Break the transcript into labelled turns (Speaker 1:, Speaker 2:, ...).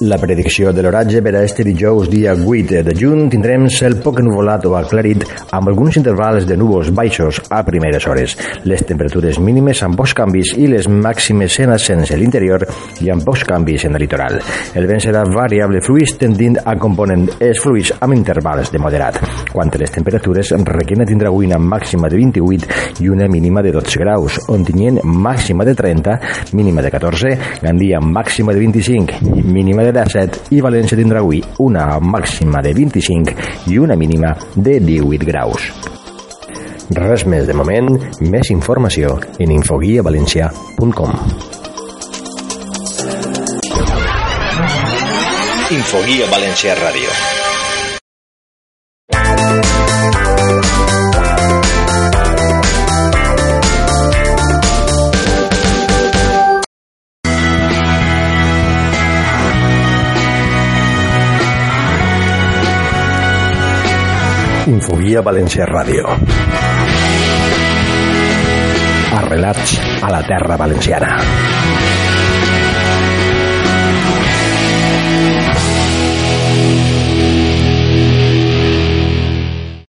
Speaker 1: La predicció de l'oratge per a este dijous dia 8 de juny tindrem cel poc nuvolat o aclarit amb alguns intervals de núvols baixos a primeres hores. Les temperatures mínimes amb pocs canvis i les màximes en ascens a l'interior i amb pocs canvis en el litoral. El vent serà variable fluix tendint a component els fluix amb intervals de moderat. Quant a les temperatures, Requena tindrà avui una màxima de 28 i una mínima de 12 graus, Ontinyent màxima de 30, mínima de 14, Gandia màxima de 25 i mínima de 17 i València tindrà avui una màxima de 25 i una mínima de 18 graus. Res més de moment, més informació en infoguiavalencià.com
Speaker 2: Infoguia Valencià Ràdio.
Speaker 1: Infoguia València Ràdio. Arrelats a la terra valenciana.